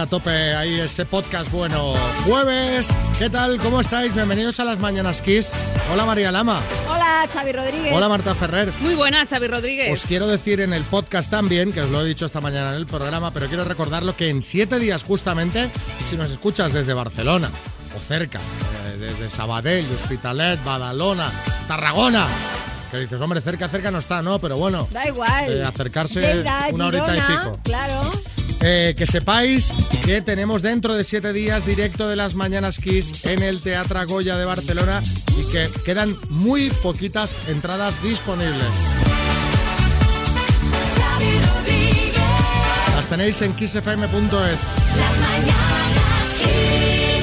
A tope, ahí ese podcast bueno. Jueves, ¿qué tal? ¿Cómo estáis? Bienvenidos a las Mañanas Kiss. Hola María Lama. Hola Xavi Rodríguez. Hola Marta Ferrer. Muy buena, Xavi Rodríguez. Os quiero decir en el podcast también, que os lo he dicho esta mañana en el programa, pero quiero recordarlo que en siete días justamente, si nos escuchas desde Barcelona o cerca, eh, desde Sabadell, Hospitalet, Badalona, Tarragona, que dices, hombre, cerca, cerca no está, ¿no? Pero bueno, Da igual. eh, acercarse Lleida, una horita y pico. Claro. Eh, que sepáis que tenemos dentro de siete días directo de las Mañanas Kiss en el Teatro Goya de Barcelona y que quedan muy poquitas entradas disponibles. Las tenéis en kissfm.es. las mañanas Kiss.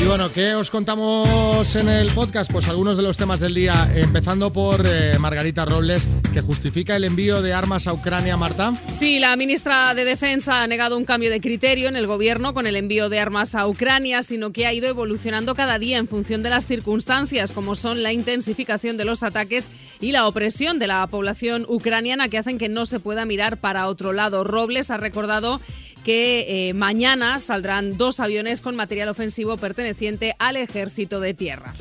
Bueno, ¿qué os contamos en el podcast? Pues algunos de los temas del día, empezando por eh, Margarita Robles, que justifica el envío de armas a Ucrania, Marta. Sí, la ministra de Defensa ha negado un cambio de criterio en el gobierno con el envío de armas a Ucrania, sino que ha ido evolucionando cada día en función de las circunstancias, como son la intensificación de los ataques y la opresión de la población ucraniana que hacen que no se pueda mirar para otro lado. Robles ha recordado que eh, mañana saldrán dos aviones con material ofensivo perteneciente al ejército de tierra.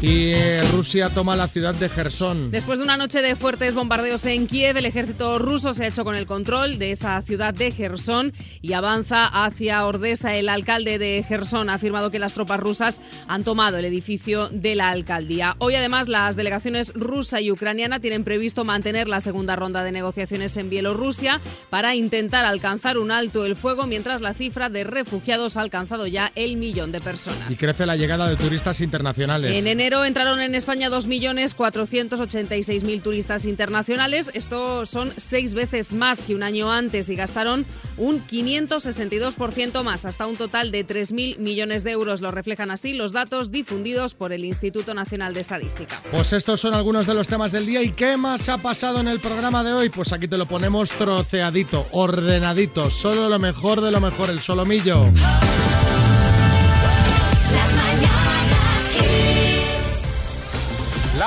Y eh, Rusia toma la ciudad de Gerson. Después de una noche de fuertes bombardeos en Kiev, el ejército ruso se ha hecho con el control de esa ciudad de Gerson y avanza hacia Ordesa. El alcalde de Gerson ha afirmado que las tropas rusas han tomado el edificio de la alcaldía. Hoy, además, las delegaciones rusa y ucraniana tienen previsto mantener la segunda ronda de negociaciones en Bielorrusia para intentar alcanzar un alto el fuego, mientras la cifra de refugiados ha alcanzado ya el millón de personas. Y crece la llegada de turistas internacionales. En enero entraron en España 2.486.000 turistas internacionales. Esto son seis veces más que un año antes y gastaron un 562% más, hasta un total de 3.000 millones de euros. Lo reflejan así los datos difundidos por el Instituto Nacional de Estadística. Pues estos son algunos de los temas del día. ¿Y qué más ha pasado en el programa de hoy? Pues aquí te lo ponemos troceadito, ordenadito, solo lo mejor de lo mejor, el solomillo.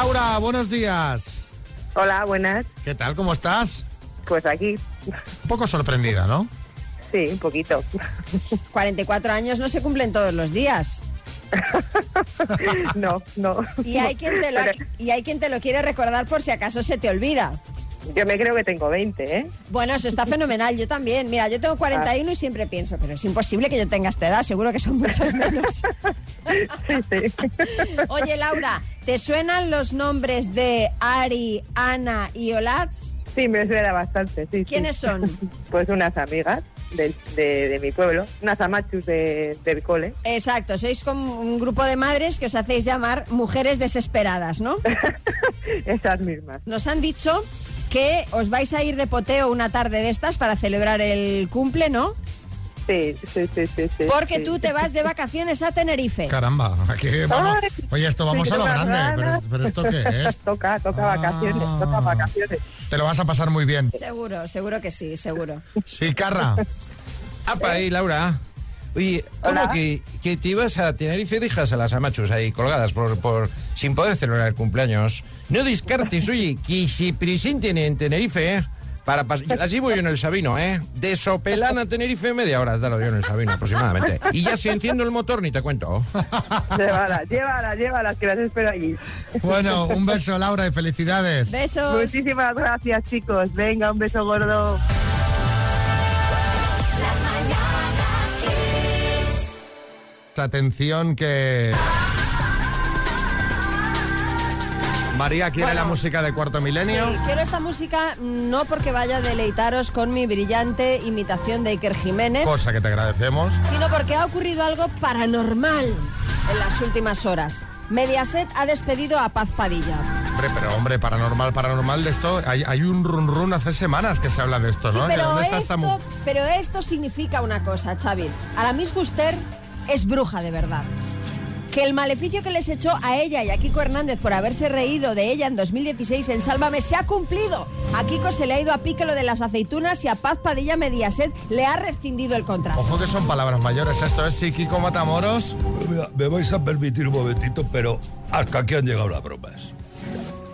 Laura, buenos días. Hola, buenas. ¿Qué tal? ¿Cómo estás? Pues aquí, Un poco sorprendida, ¿no? sí, un poquito. 44 años no se cumplen todos los días. No, no. Y hay, quien te lo, Pero y hay quien te lo quiere recordar por si acaso se te olvida. Yo me creo que tengo 20, ¿eh? Bueno, eso está fenomenal. Yo también. Mira, yo tengo 41 y siempre pienso, pero es imposible que yo tenga esta edad. Seguro que son muchos menos. Sí, sí. Oye, Laura, ¿te suenan los nombres de Ari, Ana y Olatz? Sí, me suena bastante, sí. sí. ¿Quiénes son? Pues unas amigas de, de mi pueblo, unas amachus de, del cole. Exacto, sois como un grupo de madres que os hacéis llamar mujeres desesperadas, ¿no? Esas mismas. Nos han dicho que os vais a ir de poteo una tarde de estas para celebrar el cumple, ¿no? Sí, sí, sí, sí. sí, Porque sí. tú te vas de vacaciones a Tenerife. Caramba, aquí vamos. Oye, esto vamos sí, a lo grande, pero ¿esto qué es? Toca, toca Ah. vacaciones, toca vacaciones. Te lo vas a pasar muy bien. Seguro, seguro que sí, seguro. Sí, Carra. Apa, ahí, Laura. Oye, ¿cómo Hola. que, que te ibas a Tenerife y dejas a las amachos ahí colgadas por, por sin poder celebrar el cumpleaños? No descartes, oye, que se presenten en Tenerife, ¿eh? Para pas- Así voy yo en el Sabino, ¿eh? De Sopelán a Tenerife, media hora tardo yo en el Sabino aproximadamente. Y ya si enciendo el motor, ni te cuento. Llévalas, llévalas, llévalas, que las espero allí. Bueno, un beso, Laura, y felicidades. Besos. Muchísimas gracias, chicos. Venga, un beso gordo. Atención que... María quiere Bueno. la música de Cuarto Milenio. Sí, quiero esta música no porque vaya a deleitaros con mi brillante imitación de Iker Jiménez, Cosa que te agradecemos. sino porque ha ocurrido algo paranormal en las últimas horas. Mediaset ha despedido a Paz Padilla. Hombre, pero hombre, paranormal, paranormal de esto. Hay, hay un run run hace semanas que se habla de esto, Sí, ¿no? Pero, ¿Dónde está esta mu- esto, pero esto significa una cosa, Xavi. Aramis Fuster es bruja de verdad. Que el maleficio que les echó a ella y a Kiko Hernández por haberse reído de ella en 2016 en Sálvame se ha cumplido. A Kiko se le ha ido a pique lo de las aceitunas y a Paz Padilla Mediaset le ha rescindido el contrato. Ojo que son palabras mayores. Esto es psíquico Matamoros. Mira, me vais a permitir un momentito, pero hasta aquí han llegado las bromas.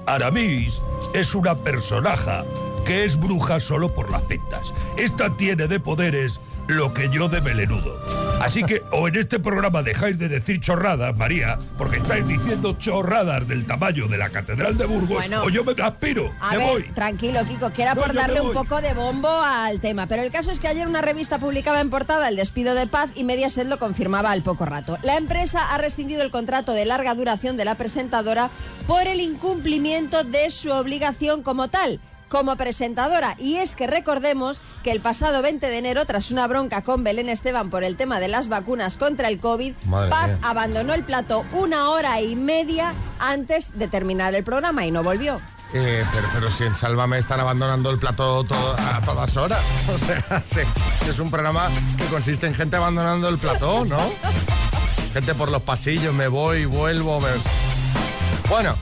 Aramis es una personaja que es bruja solo por las pintas. Esta tiene de poderes lo que yo de melenudo. Así que o en este programa dejáis de decir chorradas, María, porque estáis diciendo chorradas del tamaño de la Catedral de Burgos, Bueno. o yo me aspiro, A me ver, voy. tranquilo, Kiko, que era No, por darle un poco de bombo al tema. Pero el caso es que ayer una revista publicaba en portada el despido de Paz y Mediaset lo confirmaba al poco rato. La empresa ha rescindido el contrato de larga duración de la presentadora por el incumplimiento de su obligación como tal. Como presentadora, y es que recordemos que el pasado 20 de enero, tras una bronca con Belén Esteban por el tema de las vacunas contra el COVID, Madre Paz mía. abandonó el plato una hora y media antes de terminar el programa y no volvió. Eh, pero, pero si en Sálvame están abandonando el plato todo- a todas horas. O sea, sí, es un programa que consiste en gente abandonando el plató, ¿no? Gente por los pasillos, me voy, vuelvo. me- Bueno,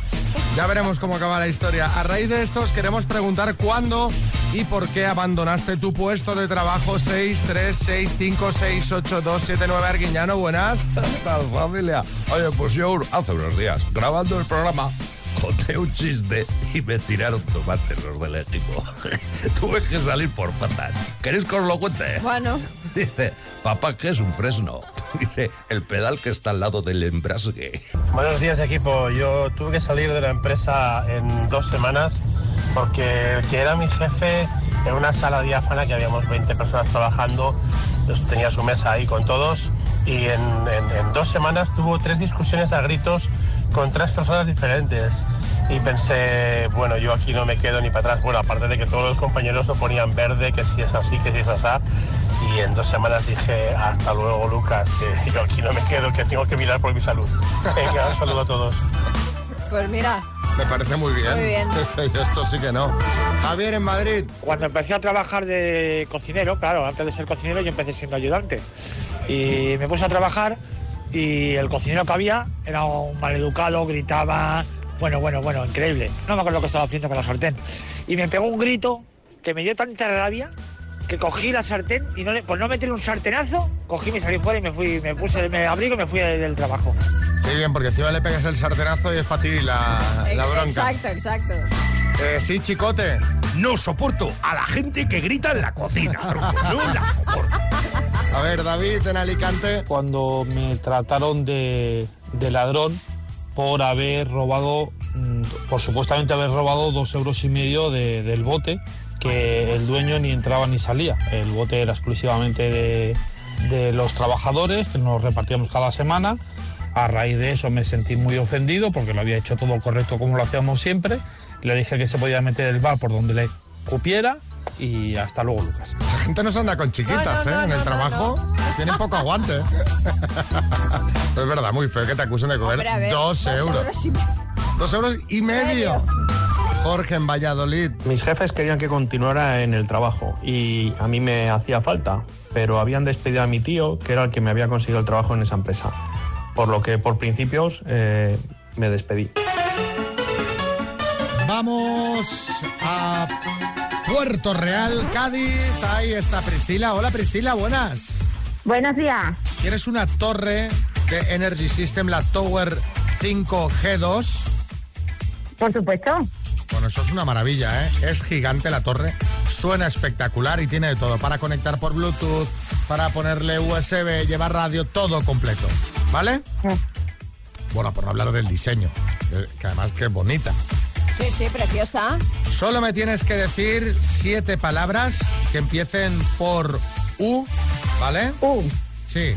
ya veremos cómo acaba la historia. A raíz de esto os queremos preguntar cuándo y por qué abandonaste tu puesto de trabajo 636568279 Arguiñano. Buenas. ¿Qué tal, familia? Oye, pues yo hace unos días, grabando el programa, conté un chiste y me tiraron tomates los del equipo. Tuve que salir por patas. ¿Queréis que os lo cuente? Bueno. Dice, papá, ¿qué es un fresno? Dice, el pedal que está al lado del embrasgue. Buenos días equipo, yo tuve que salir de la empresa en dos semanas porque el que era mi jefe en una sala diáfana que habíamos 20 personas trabajando, pues, tenía su mesa ahí con todos y en, en- en dos semanas tuvo tres discusiones a gritos con tres personas diferentes y pensé, bueno, yo aquí no me quedo ni para atrás, bueno, aparte de que todos los compañeros lo ponían verde, que si es así, que si es así, y en dos semanas dije, hasta luego Lucas, que yo aquí no me quedo, que tengo que mirar por mi salud. Venga, un saludo a todos. Pues mira, Me parece muy bien. Muy bien. Esto sí que no. Javier en Madrid. Cuando empecé a trabajar de cocinero, claro, antes de ser cocinero yo empecé siendo ayudante. Y me puse a trabajar y el cocinero que había era un maleducado, gritaba, bueno, bueno, bueno, increíble. No me acuerdo lo que estaba haciendo con la sartén. Y me pegó un grito que me dio tanta rabia que cogí la sartén y no le- por no meterle un sartenazo, cogí, me salí fuera y me fui, me puse, me abrigo y me fui del trabajo. Sí, bien, porque encima le pegas el sartenazo y es para ti la, la bronca. exacto, exacto. Eh, sí, chicote. No soporto a la gente que grita en la cocina, tronco. No la soporto. A ver, David en Alicante. Cuando me trataron de, de ladrón por haber robado, mm, por supuestamente haber robado dos euros y medio de- del bote, que el dueño ni entraba ni salía. El bote era exclusivamente de, de los trabajadores, que nos repartíamos cada semana. A raíz de eso me sentí muy ofendido porque lo había hecho todo correcto como lo hacíamos siempre. Le dije que se podía meter el bar por donde le cupiera y hasta luego, Lucas. La gente no se anda con chiquitas, No, no, ¿eh? no, en el no, trabajo. Tienen poco aguante. Pero es verdad, muy feo que te acusen de coger Hombre, ver, dos euros. y medio. Dos euros y medio. Jorge en Valladolid. Mis jefes querían que continuara en el trabajo y a mí me hacía falta, pero habían despedido a mi tío, que era el que me había conseguido el trabajo en esa empresa. Por lo que por principios eh, me despedí. Vamos a Puerto Real, Cádiz. Ahí está Priscila. Hola Priscila, buenas. Buenos días. ¿Quieres una torre de Energy System, la Tower 5G2? Por supuesto. Bueno, eso es una maravilla, ¿eh? Es gigante la torre, suena espectacular y tiene de todo. Para conectar por Bluetooth, para ponerle USB, llevar radio, todo completo. ¿Vale? Bueno, por no hablar del diseño, que- que además que es bonita. Sí, sí, preciosa. Solo me tienes que decir siete palabras que empiecen por U, ¿vale? U. Sí,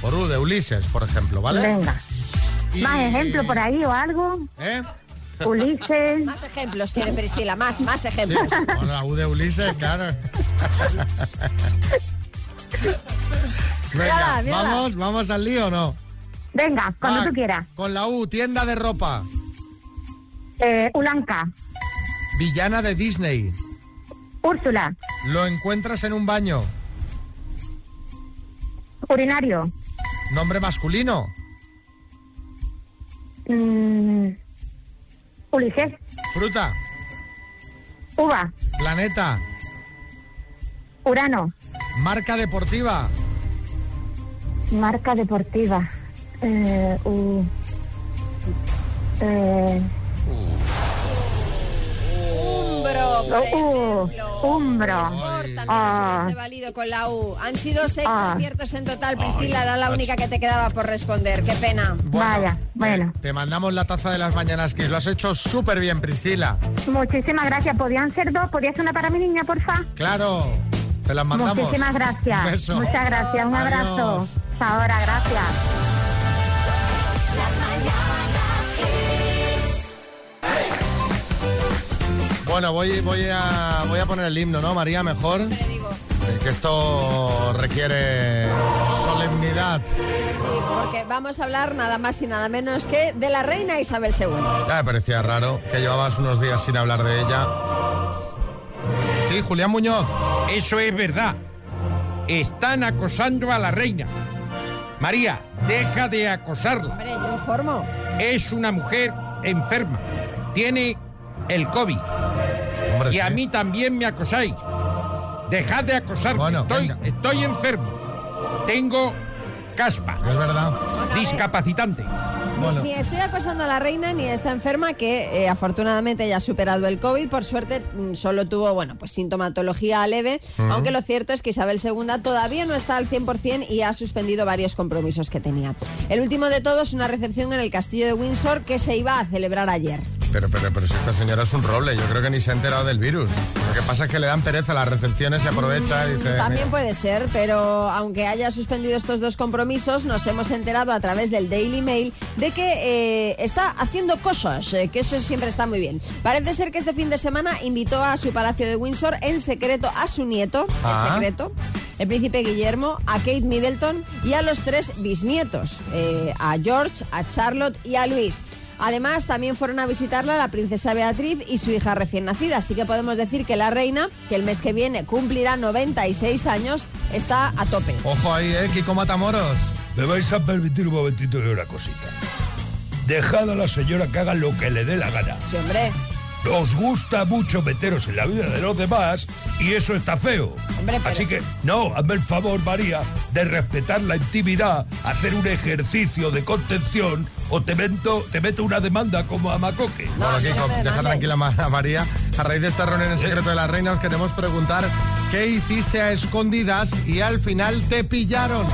por U de Ulises, por ejemplo, ¿vale? Venga. Y- ¿Más ejemplo por ahí o algo? ¿Eh? Ulises. Más ejemplos quiere Priscila, más, más Sí, ejemplos. bueno, la U de Ulises, claro. Venga, Mírala, mírala. vamos, vamos al lío o no. Venga, cuando Va, tú quieras. Con la U, tienda de ropa, Eh, Ulanca. villana de Disney, Úrsula. lo encuentras en un baño, Urinario. nombre masculino, Mm, Ulises. fruta, Uva. planeta, Urano. marca deportiva, Marca deportiva. Eh, eh, Uh, ejemplo. Umbro. Ay, también Ah. hubiese valido con la U. Han sido seis Ah. aciertos en total, Priscila, era la única que te quedaba por responder. Qué pena. Vaya, bueno. Te mandamos la taza de las mañanas Kiss. Lo has hecho súper bien, Priscila. Muchísimas gracias. ¿Podían ser dos? ¿Podía ser una para mi niña, porfa? Claro, te las mandamos. Muchísimas gracias. Un beso. Muchas gracias. Un abrazo. Hasta ahora, gracias. Bueno, voy, voy, a, voy a poner el himno, ¿no, María? Mejor. Eh, Que esto requiere solemnidad. Sí, porque vamos a hablar nada más y nada menos que de la reina Isabel II. Ya me parecía raro que llevabas unos días sin hablar de ella. Sí, Julián Muñoz. Eso es verdad. Están acosando a la reina. María, deja de acosarla. Hombre, yo informo. Es una mujer enferma. Tiene el COVID. Hombre, Y sí. a mí también me acosáis. Dejad de acosarme. Bueno, estoy, venga. estoy enfermo. Tengo caspa. Es verdad. Discapacitante. Bueno, Ni estoy acosando a la reina ni está enferma, que eh, afortunadamente ya ha superado el COVID. Por suerte, mm, solo tuvo, bueno, pues sintomatología leve. Aunque lo cierto es que Isabel II todavía no está al 100% y ha suspendido varios compromisos que tenía. El último de todos, una recepción en el castillo de Windsor que se iba a celebrar ayer. Pero, pero, pero si esta señora es un roble, yo creo que ni se ha enterado del virus. Lo que pasa es que le dan pereza a las recepciones y aprovecha y dice... También puede ser, pero aunque haya suspendido estos dos compromisos, nos hemos enterado a través del Daily Mail de que eh, está haciendo cosas, eh, que eso siempre está muy bien. Parece ser que este fin de semana invitó a su palacio de Windsor en secreto a su nieto, Ah. en secreto, el príncipe Guillermo, a Kate Middleton y a los tres bisnietos, eh, a George, a Charlotte y a Luis. Además, también fueron a visitarla la princesa Beatriz y su hija recién nacida. Así que podemos decir que la reina, que el mes que viene cumplirá 96 años, está a tope. Ojo ahí, ¿eh? Kiko Matamoros. Me vais a permitir un momentito de una cosita. Dejad a la señora que haga lo que le dé la gana. Sí, hombre. Os gusta mucho meteros en la vida de los demás y eso está feo. Hombre, pero- Así que, no, hazme el favor, María, de respetar la intimidad, hacer un ejercicio de contención o te meto, te meto una demanda como a Macoque. No, bueno, Kiko, deja tranquila a María. A raíz de esta reunión en secreto de la reina, os queremos preguntar qué hiciste a escondidas y al final te pillaron.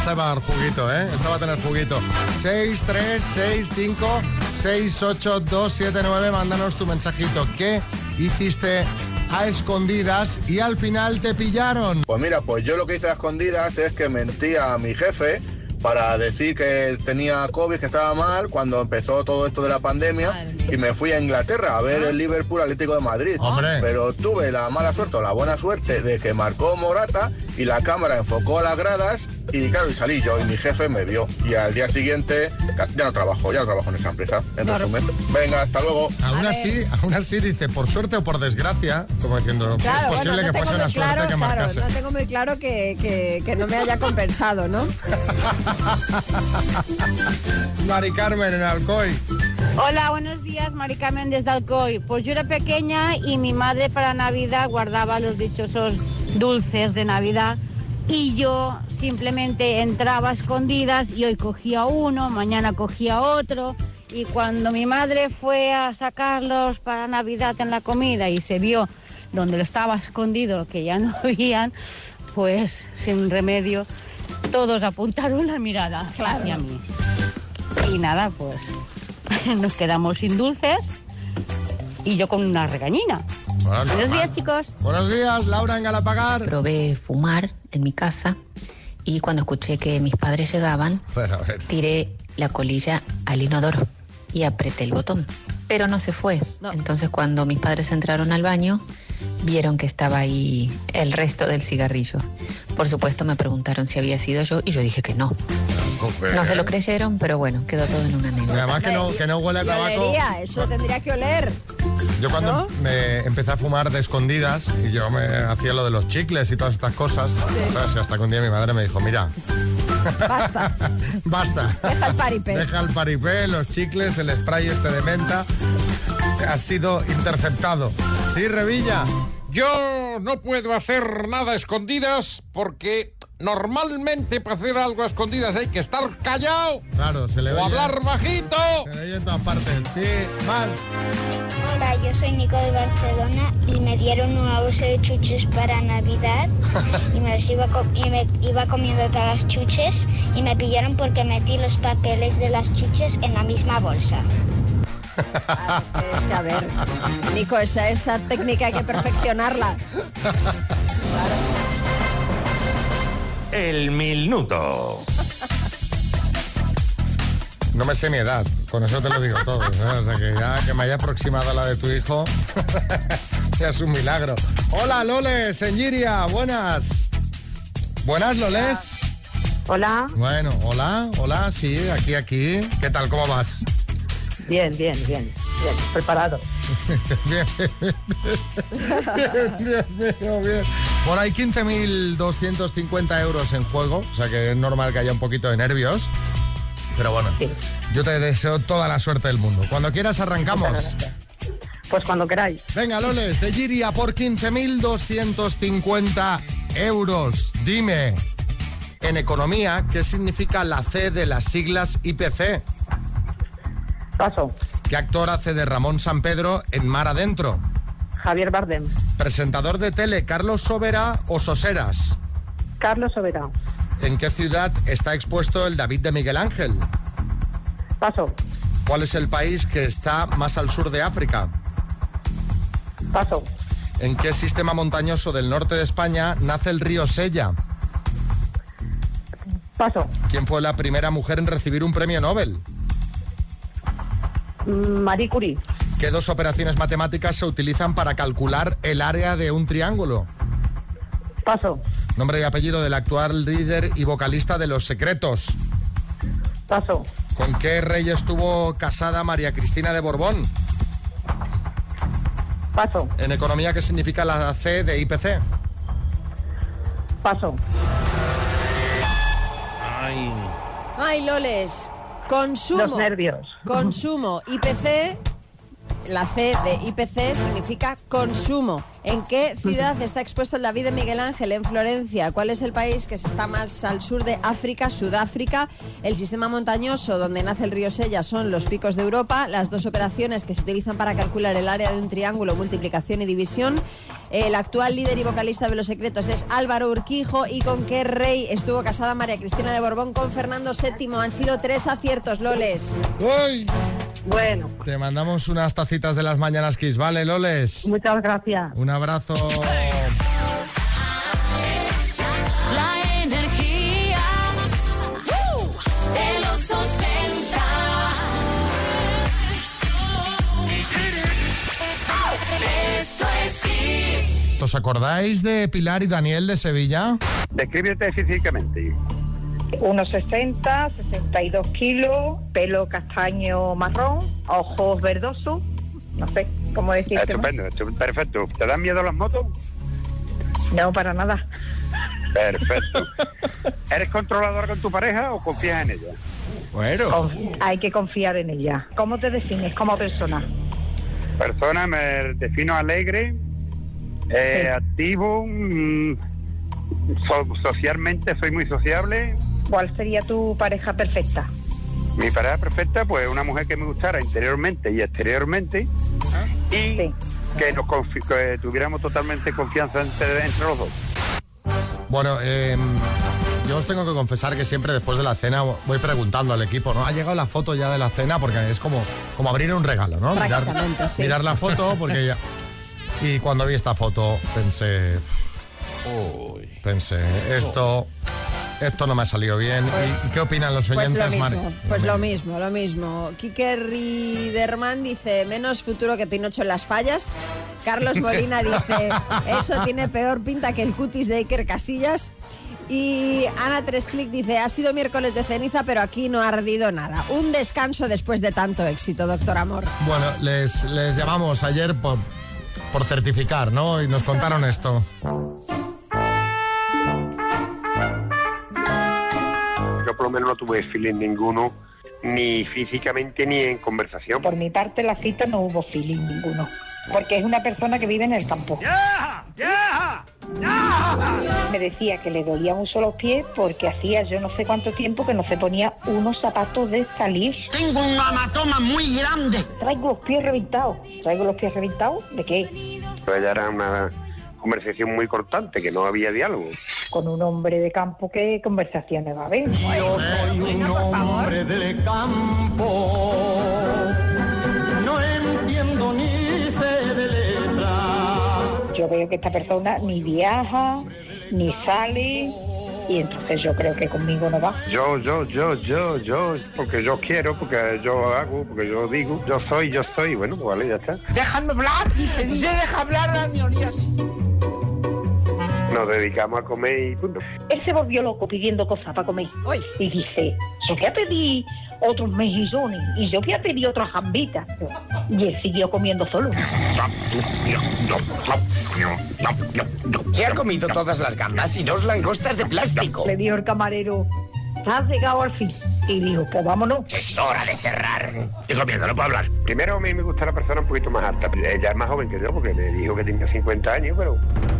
Esta va a dar juguito, ¿eh? Esta va a tener juguito. 6, 3, 6, 5, 6, 8, 2, 7, 9. Mándanos tu mensajito. ¿Qué hiciste a escondidas y al final te pillaron? Pues mira, pues yo lo que hice a escondidas es que mentí a mi jefe para decir que tenía COVID, que estaba mal, cuando empezó todo esto de la pandemia, y me fui a Inglaterra a ver el Liverpool Atlético de Madrid. Hombre. Pero tuve la mala suerte o la buena suerte de que marcó Morata y la cámara enfocó a las gradas y claro, y salí yo y mi jefe me vio. Y al día siguiente ya no trabajo, ya no trabajo en esa empresa, en No, resumen. Venga, hasta luego. Aún así, aún así dice, por suerte o por desgracia, como diciendo, Claro, es posible bueno, no que fuese una suerte que claro, marcase. no tengo muy claro que, que- que no me haya compensado, ¿no? Mari Carmen en Alcoy. Hola, buenos días, Mari Carmen desde Alcoy. Pues yo era pequeña y mi madre para Navidad guardaba los dichosos dulces de Navidad y yo simplemente entraba a escondidas y hoy cogía uno, mañana cogía otro y cuando mi madre fue a sacarlos para Navidad en la comida y se vio donde lo estaba escondido que ya no habían, pues sin remedio todos apuntaron la mirada Claro. hacia mí. Y nada, pues nos quedamos sin dulces y yo con una regañina. Bueno, Buenos días, chicos. Buenos días, Laura en Galapagar. Probé fumar en mi casa y cuando escuché que mis padres llegaban, Bueno, a ver. tiré la colilla al inodoro y apreté el botón. Pero no se fue. No. Entonces cuando mis padres entraron al baño, vieron que estaba ahí el resto del cigarrillo. Por supuesto me preguntaron si había sido yo y yo dije que no. No se lo creyeron, pero bueno, quedó todo en una anécdota. además que no, que no huele a tabaco. olería, eso tendría que oler. Yo cuando ¿No? me empecé a fumar de escondidas y yo me hacía lo de los chicles y todas estas cosas. Y hasta que un día mi madre me dijo, mira, Basta. basta. Deja el paripé. Deja el paripé, los chicles, el spray este de menta. Ha sido interceptado. Sí, Revilla. Yo no puedo hacer nada a escondidas porque normalmente para hacer algo a escondidas hay que estar callado Claro, se le o oye. hablar bajito. Se le oye en todas partes. Sí, más. Hola, yo soy Nico de Barcelona y me dieron una bolsa de chuches para Navidad y me, los iba, y me iba comiendo todas las chuches y me pillaron porque metí los papeles de las chuches en la misma bolsa. Ah, es que, es que, a ver, Nico, esa, esa técnica hay que perfeccionarla. El minuto. No me sé mi edad, con eso te lo digo todo. O sea que ya que me haya aproximado a la de tu hijo, ya es un milagro. Hola, Loles, en Giria, buenas. Buenas, Loles. Hola. Bueno, hola, hola, sí, aquí, aquí. ¿Qué tal, cómo vas? Bien, bien, bien. Bien, preparado. bien, bien, bien, bien. Bueno, hay 15.250 euros en juego, o sea que es normal que haya un poquito de nervios. Pero bueno, yo te deseo toda la suerte del mundo. Cuando quieras arrancamos. Pues cuando queráis. Venga, Loles, de Giria por 15.250 euros. Dime, en economía, ¿qué significa la C de las siglas IPC? Paso. ¿Qué actor hace de Ramón San Pedro en Mar Adentro? Javier Bardem. Presentador de tele, ¿Carlos Sobera o Soseras? Carlos Sobera. ¿En qué ciudad está expuesto el David de Miguel Ángel? Paso. ¿Cuál es el país que está más al sur de África? Paso. ¿En qué sistema montañoso del norte de España nace el río Sella? Paso. ¿Quién fue la primera mujer en recibir un premio Nobel? Mm, Marie Curie. ¿Qué dos operaciones matemáticas se utilizan para calcular el área de un triángulo? Paso. Nombre y apellido del actual líder y vocalista de Los Secretos. Paso. ¿Con qué rey estuvo casada María Cristina de Borbón? Paso. En economía, ¿qué significa la C de IPC? Paso. Ay. Ay, Loles, consumo. Los nervios. Consumo. IPC, la C de IPC significa consumo. ¿En qué ciudad está expuesto el David de Miguel Ángel? En Florencia. ¿Cuál es el país que está más al sur de África? Sudáfrica. El sistema montañoso donde nace el río Sella son los picos de Europa. Las dos operaciones que se utilizan para calcular el área de un triángulo, multiplicación y división. El actual líder y vocalista de Los Secretos es Álvaro Urquijo. ¿Y con qué rey estuvo casada María Cristina de Borbón con Fernando VII? Han sido tres aciertos, Loles. Bueno, Te mandamos unas tacitas de las mañanas Kiss, ¿vale, Loles? muchas gracias. Un abrazo. La energía de los 80. Esto es Kiss. ¿Os acordáis de Pilar y Daniel de Sevilla? Descríbete físicamente. 1,60, 62 kilos, pelo castaño marrón, ojos verdosos, no sé cómo decirte. más. Estupendo, estu- perfecto. ¿Te dan miedo las motos? No, para nada. Perfecto. ¿Eres controlador con tu pareja o confías en ella? Bueno. Conf- Hay que confiar en ella. ¿Cómo te defines como persona? Persona, me defino alegre, eh, activo, mm, so- socialmente soy muy sociable. ¿Cuál sería tu pareja perfecta? Mi pareja perfecta, pues una mujer que me gustara interiormente y exteriormente y que nos confi- que tuviéramos totalmente confianza entre, entre los dos. Bueno, eh, yo os tengo que confesar que siempre después de la cena voy preguntando al equipo, ¿no? Ha llegado la foto ya de la cena porque es como, como abrir un regalo, ¿no? Mirar, sí. mirar la foto porque ya... Y cuando vi esta foto pensé... Pensé, esto... Esto no me ha salido bien. ¿Y- ¿Y qué opinan los Pues oyentes, lo mismo, pues lo mismo, lo mismo. Kike Riederman dice, menos futuro que Pinocho en las fallas. Carlos Molina dice, eso tiene peor pinta que el cutis de Iker Casillas. Y Ana Tresclick dice, ha sido miércoles de ceniza, pero aquí no ha ardido nada. Un descanso después de tanto éxito, doctor Amor. Bueno, les, les llamamos ayer por, por certificar, ¿no? Y nos contaron esto. Por lo menos no tuve feeling ninguno, ni físicamente ni en conversación. Por mi parte, la cita no hubo feeling ninguno. porque es una persona que vive en el campo. Me decía que le dolían mucho los pies porque hacía yo no sé cuánto tiempo que no se ponía unos zapatos de salir. Tengo un hematoma muy grande. Traigo los pies reventados. ¿Traigo los pies reventados? ¿De qué? Pero ella era una conversación muy cortante, que no había diálogo. Con un hombre de campo, ¿qué conversaciones va a haber? Yo soy un hombre del campo. No entiendo ni sé de letra. Yo veo que esta persona ni viaja, ni sale, y entonces yo creo que conmigo no va. Yo, yo, yo, yo, yo, porque yo quiero, porque yo hago, porque yo digo, yo soy, yo soy, bueno, pues vale, ya está. Déjame hablar, dice, dice, deja hablar a mi orilla. Nos dedicamos a comer y punto. Él se volvió loco pidiendo cosas para comer. Y dice, yo voy a pedir otros mejillones y yo voy a pedir otras jambitas. Y él siguió comiendo solo. Se ha comido todas las gambas y dos langostas de plástico. Le dijo el camarero, has llegado al fin. Y dijo, pues vámonos. Es hora de cerrar. Estoy comiendo, no puedo hablar. Primero a mí me gusta la persona un poquito más alta. Ella es más joven que yo porque me dijo que tenía 50 años, pero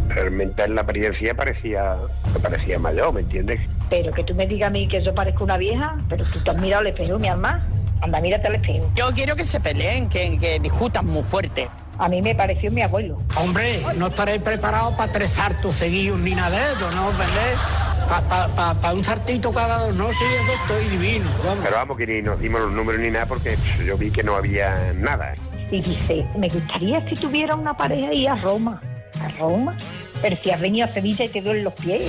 realmente en la apariencia parecía, me parecía mayor, ¿me entiendes? Pero que tú me digas a mí que yo parezco una vieja, pero tú te has mirado al espejo, mi alma. Anda, mírate al espejo. Yo quiero que se peleen, que, que discutan muy fuerte. A mí me pareció mi abuelo. Hombre, no estaréis preparados para trezar tus seguillos ni nada de eso, ¿no? ¿Verdad? Para pa, pa, pa un sartito cada dos, no, sí, eso estoy divino. Vamos. Pero vamos, que ni nos dimos los números ni nada porque pff, yo vi que no había nada. Y dice, me gustaría si tuviera una pareja y a Roma. ¿A Roma? Pero si has venido a Sevilla y te duelen los pies.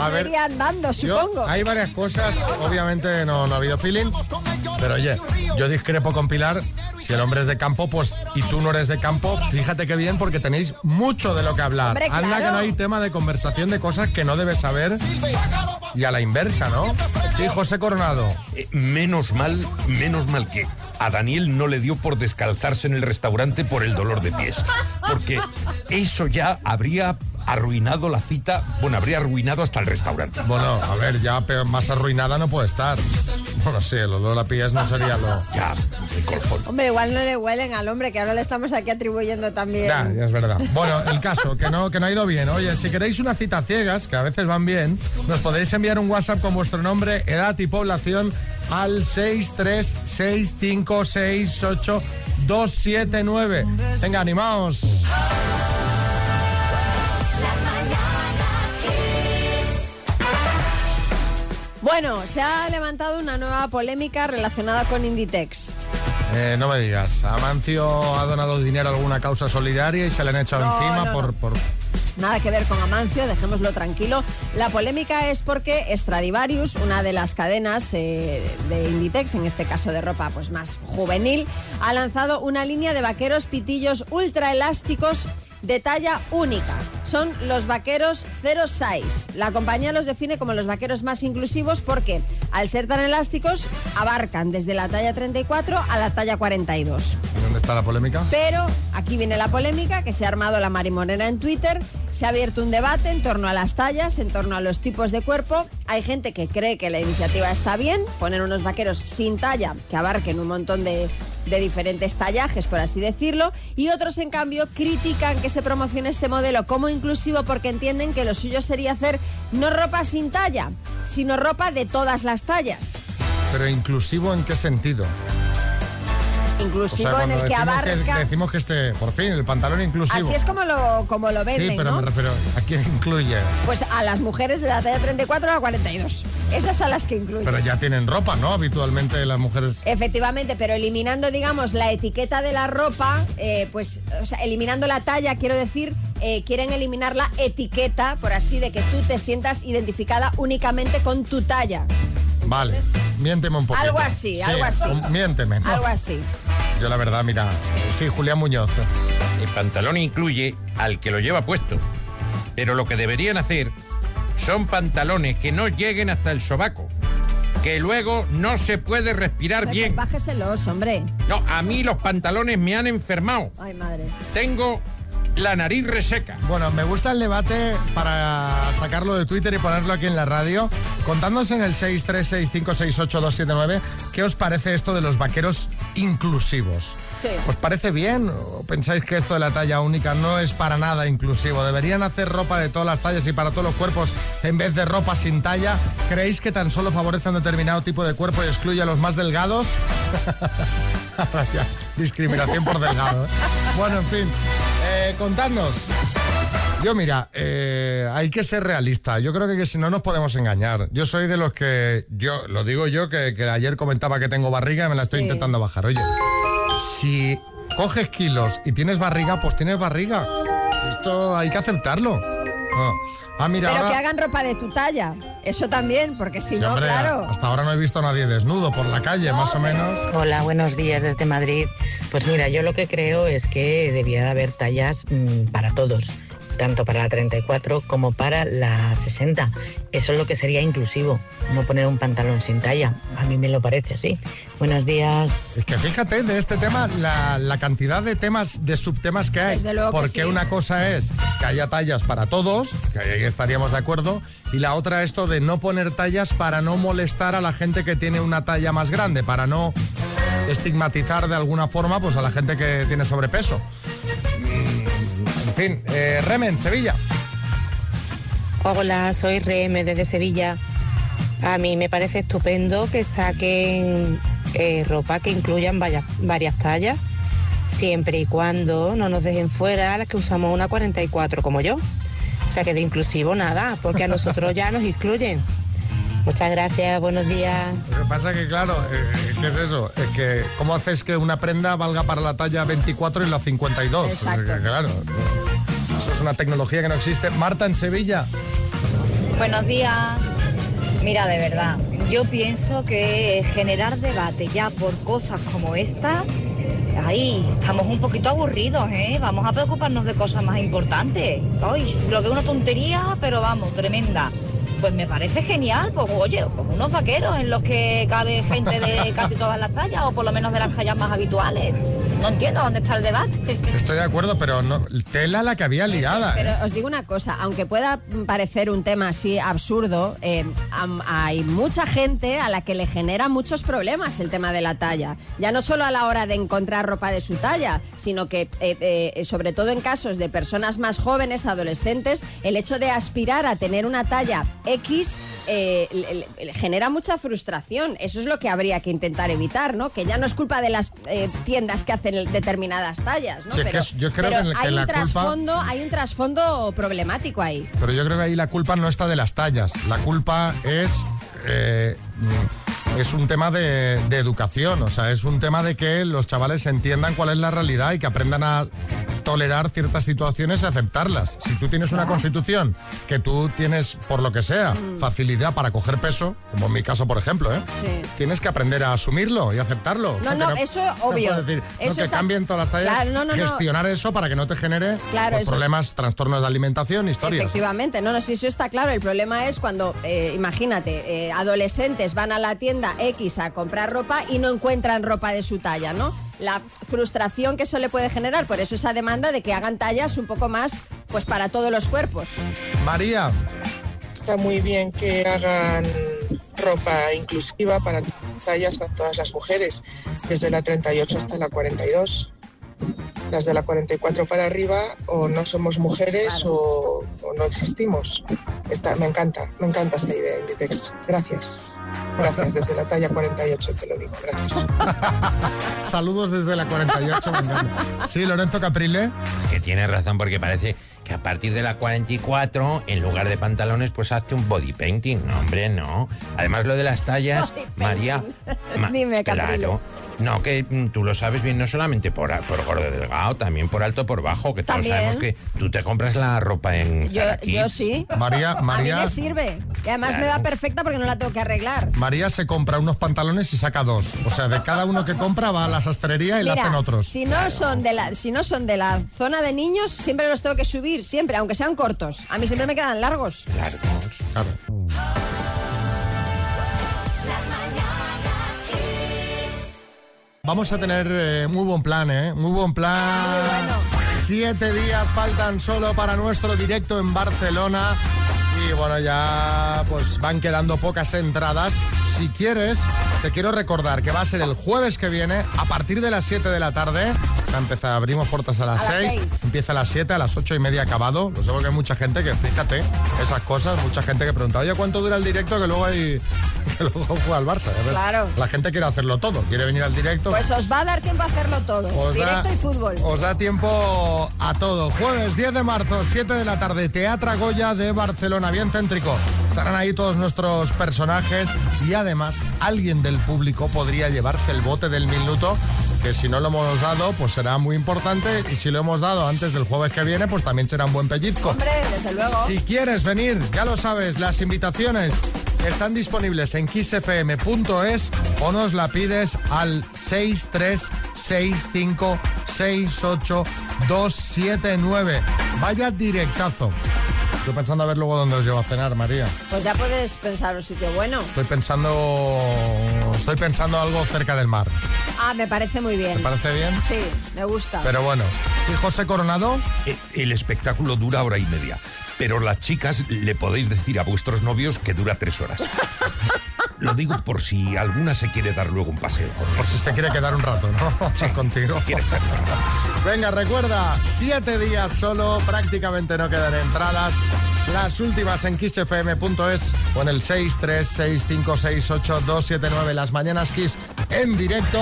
A ver, iría andando, Yo- supongo. hay varias cosas, obviamente no, no ha habido feeling, pero oye, yo discrepo con Pilar. Si el hombre es de campo, pues y tú no eres de campo, fíjate qué bien porque tenéis mucho de lo que hablar. Hombre, Anda claro. que no hay tema de conversación de cosas que no debes saber y a la inversa, ¿no? Sí, José Coronado. Eh, menos mal, menos mal que a Daniel no le dio por descalzarse en el restaurante por el dolor de pies. Porque eso ya habría arruinado la cita, bueno, habría arruinado hasta el restaurante. Bueno, a ver, ya peor- más arruinada no puede estar. Bueno, sí, el olor a pies no sería lo... Ya, el colfón. Hombre, igual no le huelen al hombre, que ahora le estamos aquí atribuyendo también. Ya, ya es verdad. Bueno, el caso, que no, que no ha ido bien. Oye, si queréis una cita ciegas, que a veces van bien, nos podéis enviar un WhatsApp con vuestro nombre, edad y población al 636568279. Venga, animaos. Bueno, se ha levantado una nueva polémica relacionada con Inditex. Eh, no me digas, Amancio ha donado dinero a alguna causa solidaria y se le han echado No, encima no, por, no. por... Nada que ver con Amancio, dejémoslo tranquilo. La polémica es porque Stradivarius, una de las cadenas eh, de Inditex, en este caso de ropa pues más juvenil, ha lanzado una línea de vaqueros pitillos ultra elásticos de talla única. Son los vaqueros Zero Size. La compañía los define como los vaqueros más inclusivos porque, al ser tan elásticos, abarcan desde la talla 34 a la talla 42. ¿Dónde está la polémica? Pero aquí viene la polémica que se ha armado la marimonera en Twitter. Se ha abierto un debate en torno a las tallas, en torno a los tipos de cuerpo. Hay gente que cree que la iniciativa está bien, poner unos vaqueros sin talla que abarquen un montón de, de diferentes tallajes, por así decirlo. Y otros, en cambio, critican que se promocione este modelo como inclusivo porque entienden que lo suyo sería hacer no ropa sin talla, sino ropa de todas las tallas. Pero inclusivo en qué sentido? Inclusivo en el que abarca... decimos que este, por fin, el pantalón inclusivo. Así es como lo, como lo venden, Sí, pero ¿no? me refiero, ¿a quién incluye? Pues a las mujeres de la talla 34 a la 42. Esas a las que incluye. Pero ya tienen ropa, ¿no? Habitualmente las mujeres... Efectivamente, pero eliminando, digamos, la etiqueta de la ropa, eh, pues, o sea, eliminando la talla, quiero decir, eh, quieren eliminar la etiqueta, por así, de que tú te sientas identificada únicamente con tu talla. Vale, miénteme un poquito. Algo así, Sí, algo así. Miénteme. ¿no? Algo así. Yo la verdad, mira, sí, Julián Muñoz. El pantalón incluye al que lo lleva puesto. Pero lo que deberían hacer son pantalones que no lleguen hasta el sobaco. Que luego no se puede respirar Pues bien. Bájeselos, hombre. No, a mí los pantalones me han enfermado. Ay, madre. Tengo la nariz reseca. Bueno, me gusta el debate para sacarlo de Twitter y ponerlo aquí en la radio. Contándonos en el 636568279 qué os parece esto de los vaqueros inclusivos. Sí. ¿Os parece bien o pensáis que esto de la talla única no es para nada inclusivo? ¿Deberían hacer ropa de todas las tallas y para todos los cuerpos en vez de ropa sin talla? ¿Creéis que tan solo favorece a un determinado tipo de cuerpo y excluye a los más delgados? Discriminación por delgado. ¿eh? Bueno, en fin, eh, contadnos. Yo, mira, eh, hay que ser realista. Yo creo que, que si no nos podemos engañar. Yo soy de los que, yo lo digo yo, que, que ayer comentaba que tengo barriga y me la estoy Sí. intentando bajar. Oye, si coges kilos y tienes barriga, pues tienes barriga. Esto hay que aceptarlo. No. Ah, mira, Pero ahora... que hagan ropa de tu talla. Eso también, porque si Sí, no, hombre, claro. Hasta ahora no he visto a nadie desnudo por la calle, más o menos. Hola, buenos días desde Madrid. Pues mira, yo lo que creo es que debía de haber tallas mm, para todos, tanto para la 34 como para la 60. Eso es lo que sería inclusivo, no poner un pantalón sin talla. A mí me lo parece así. Buenos días. Es que fíjate de este tema la, la cantidad de temas, de subtemas que hay. Desde luego que Porque sí. una cosa es que haya tallas para todos, que ahí estaríamos de acuerdo, y la otra esto de no poner tallas para no molestar a la gente que tiene una talla más grande, para no estigmatizar de alguna forma pues a la gente que tiene sobrepeso. Fin, eh, Remen, Sevilla. Hola, soy RM desde Sevilla. A mí me parece estupendo que saquen eh, ropa que incluyan varias, varias tallas, siempre y cuando no nos dejen fuera las que usamos una 44 como yo. O sea que de inclusivo nada, porque a nosotros ya nos excluyen. Muchas gracias, buenos días. Lo que pasa que, claro, eh, ¿qué es eso? Es que, ¿cómo haces que una prenda valga para la talla 24 y la 52? Exacto. Es que, claro, eso es una tecnología que no existe. Marta, en Sevilla. Buenos días. Mira, de verdad, yo pienso que generar debate ya por cosas como esta, ahí estamos un poquito aburridos, ¿eh? Vamos a preocuparnos de cosas más importantes. Ay, lo veo una tontería, pero vamos, tremenda. Pues me parece genial, pues oye, como unos vaqueros en los que cabe gente de casi todas las tallas, o por lo menos de las tallas más habituales. No entiendo dónde está el debate. Estoy de acuerdo, pero no, tela la que había liada. Pero ¿eh? os digo una cosa, aunque pueda parecer un tema así absurdo, eh, hay mucha gente a la que le genera muchos problemas el tema de la talla. Ya no solo a la hora de encontrar ropa de su talla, sino que eh, eh, sobre todo en casos de personas más jóvenes, adolescentes, el hecho de aspirar a tener una talla X le- le- le genera mucha frustración. Eso es lo que habría que intentar evitar, ¿no? Que ya no es culpa de las tiendas que hacen determinadas tallas, ¿no? Sí, es que pero es- yo creo pero que hay la un culpa- trasfondo, hay un trasfondo problemático ahí. Pero yo creo que ahí la culpa no está de las tallas. La culpa es. eh, es un tema de, de educación, o sea, es un tema de que los chavales entiendan cuál es la realidad y que aprendan a tolerar ciertas situaciones y aceptarlas. Si tú tienes una constitución que tú tienes, por lo que sea, facilidad para coger peso, como en mi caso, por ejemplo, ¿eh? Sí. tienes que aprender a asumirlo y aceptarlo. No, O sea, no, eso no obvio. decir, no, Eso que está- cambien todas las tallas, Claro, no, no, no. gestionar eso para que no te genere Claro, pues, problemas, trastornos de alimentación, historias. Efectivamente, no, no, si eso está claro. El problema es cuando, eh, imagínate, eh, adolescentes van a la tienda X a comprar ropa y no encuentran ropa de su talla, ¿no? La frustración que eso le puede generar, por eso esa demanda de que hagan tallas un poco más, pues para todos los cuerpos. María. Está muy bien que hagan ropa inclusiva para tallas para todas las mujeres, desde la 38 hasta la 42. Las de la 44 para arriba o no somos mujeres o, o no existimos. Está, me encanta, me encanta esta idea, Inditex. Gracias. Gracias, desde la talla 48 te lo digo, gracias. Saludos desde la 48. me encanta. Sí, Lorenzo Caprile. Que tiene razón porque parece que a partir de la 44, en lugar de pantalones, pues hazte un body painting. No, hombre, no. Además, lo de las tallas, María... ma- Dime, Caprile. Claro. No, que mm, tú lo sabes bien, no solamente por, a- por gordo delgado, también por alto por bajo, que todos También. sabemos que tú te compras la ropa en Yo, Zara yo Kids. sí. María, A mí María, me sirve. Y además me va perfecta porque no la tengo que arreglar. María se compra unos pantalones y saca dos. O sea, de cada uno que compra va a la sastrería y le Mira, hacen otros. Si no, son de la, si no son de la zona de niños, siempre los tengo que subir, siempre, aunque sean cortos. A mí siempre me quedan largos. Claro. Vamos a tener eh, muy buen plan, ¿eh? Muy buen plan. Siete días faltan solo para nuestro directo en Barcelona. Y bueno, ya pues van quedando pocas entradas. Si quieres, te quiero recordar que va a ser el jueves que viene, a partir de las 7 de la tarde. Va a empezar, abrimos puertas a las A las 6, seis. empieza a las 7, a las 8 y media acabado. Lo sé porque hay mucha gente que, fíjate, esas cosas, mucha gente que pregunta, oye, ¿cuánto dura el directo? Que luego hay que luego juega al Barça. A ver, Claro. La gente quiere hacerlo todo, quiere venir al directo. Pues os va a dar tiempo a hacerlo todo. Os da- Directo y fútbol. Os da tiempo a todo. Jueves 10 de marzo, 7 de la tarde, Teatra Goya de Barcelona, bien céntrico. Estarán ahí todos nuestros personajes y además alguien del público podría llevarse el bote del minuto, que si no lo hemos dado, pues será muy importante y si lo hemos dado antes del jueves que viene, pues también será un buen pellizco. Hombre, desde luego. Si quieres venir, ya lo sabes, las invitaciones están disponibles en kissfm.es o nos la pides al 636568279. Vaya directazo. Estoy pensando a ver luego dónde os llevo a cenar, María. Pues ya puedes pensar un sitio bueno. Estoy pensando. Estoy pensando algo cerca del mar. Ah, me parece muy bien. ¿Te parece bien? Sí, me gusta. Pero bueno, sí, José Coronado. Eh, El espectáculo dura hora y media. Pero las chicas le podéis decir a vuestros novios que dura tres horas. Lo digo por si alguna se quiere dar luego un paseo. Por si se quiere quedar un rato, ¿no? Sí, contigo. si quiere echar. Venga, recuerda, siete días solo, prácticamente no quedan entradas. Las últimas en kissfm.es o en el 636568279. Las mañanas Kiss en directo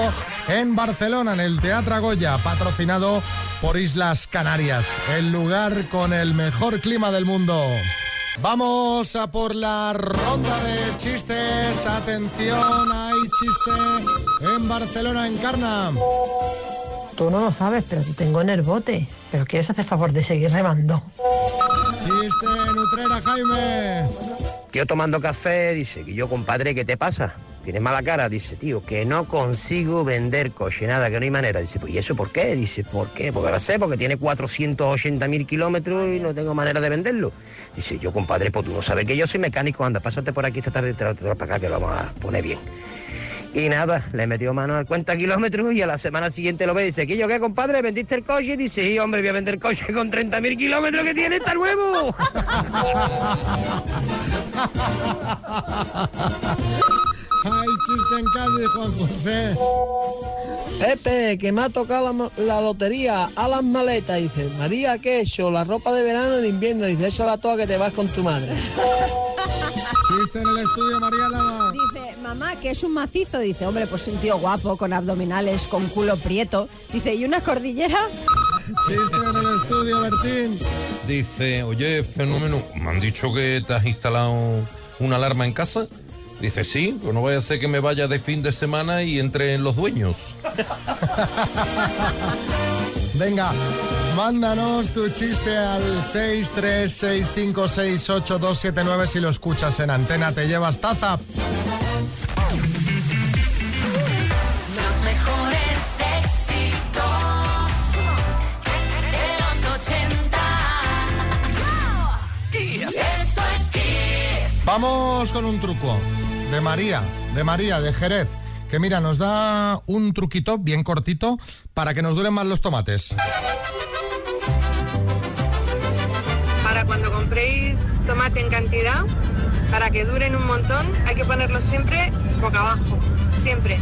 en Barcelona, en el Teatro Goya, patrocinado por Islas Canarias, el lugar con el mejor clima del mundo. Vamos a por la ronda de chistes. Atención, hay chiste en Barcelona, en Carna. Tú no lo sabes, pero te tengo en el bote. Pero quieres hacer favor de seguir remando. Chiste en Utrera, Jaime. Tío tomando café, dice, que yo, compadre, ¿qué te pasa? Tienes mala cara, dice, tío, que no consigo vender coche, nada, que no hay manera. Dice, pues ¿y eso por qué? Dice, ¿por qué? Porque lo sé, porque tiene 480 mil kilómetros y no tengo manera de venderlo. Dice, yo, compadre, pues tú no sabes que yo soy mecánico, anda, pásate por aquí esta tarde y te para acá que lo vamos a poner bien. Y nada, le metió mano al cuenta kilómetros y a la semana siguiente lo ve y dice, ¿qué yo qué, compadre? ¿Vendiste el coche? Y dice, sí, hombre, voy a vender el coche con 30 mil kilómetros que tiene, está nuevo. Hay chiste en Cádiz, Juan José. Pepe, que me ha tocado la, lotería a las maletas. Dice, María, ¿qué he hecho? La ropa de verano y de invierno. Dice, eso la toa que te vas con tu madre. Chiste en el estudio, María Lama. Dice, mamá, que es un macizo. Dice, hombre, pues un tío guapo, con abdominales, con culo prieto. Dice, ¿y una cordillera? Chiste en el estudio, Bertín. Dice, oye, fenómeno, me han dicho que te has instalado una alarma en casa. Dice, sí, pues no vaya a ser que me vaya de fin de semana y entre en los dueños. Venga, mándanos tu chiste al 636568279 si lo escuchas en antena. Te llevas taza. Los mejores éxitos de los 80. Esto es Kiss. Vamos con un truco de María, de María, de Jerez. Que mira, nos da un truquito bien cortito para que nos duren más los tomates. Para cuando compréis tomate en cantidad, para que duren un montón, hay que ponerlo siempre boca abajo. Siempre.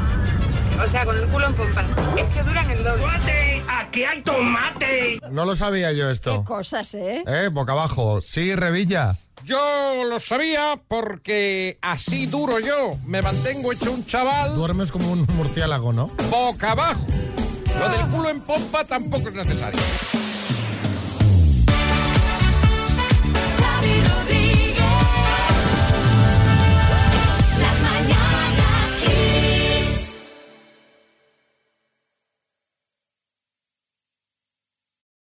O sea, con el culo en pompa. Es que duran el doble. ¡Aquí hay tomate! No lo sabía yo Qué esto. cosas, ¿eh? ¿Eh? Boca abajo. Sí, Revilla. Yo lo sabía porque así duro yo. Me mantengo hecho un chaval Duermes como un murciélago, ¿no? boca abajo. Lo del culo en pompa tampoco es necesario.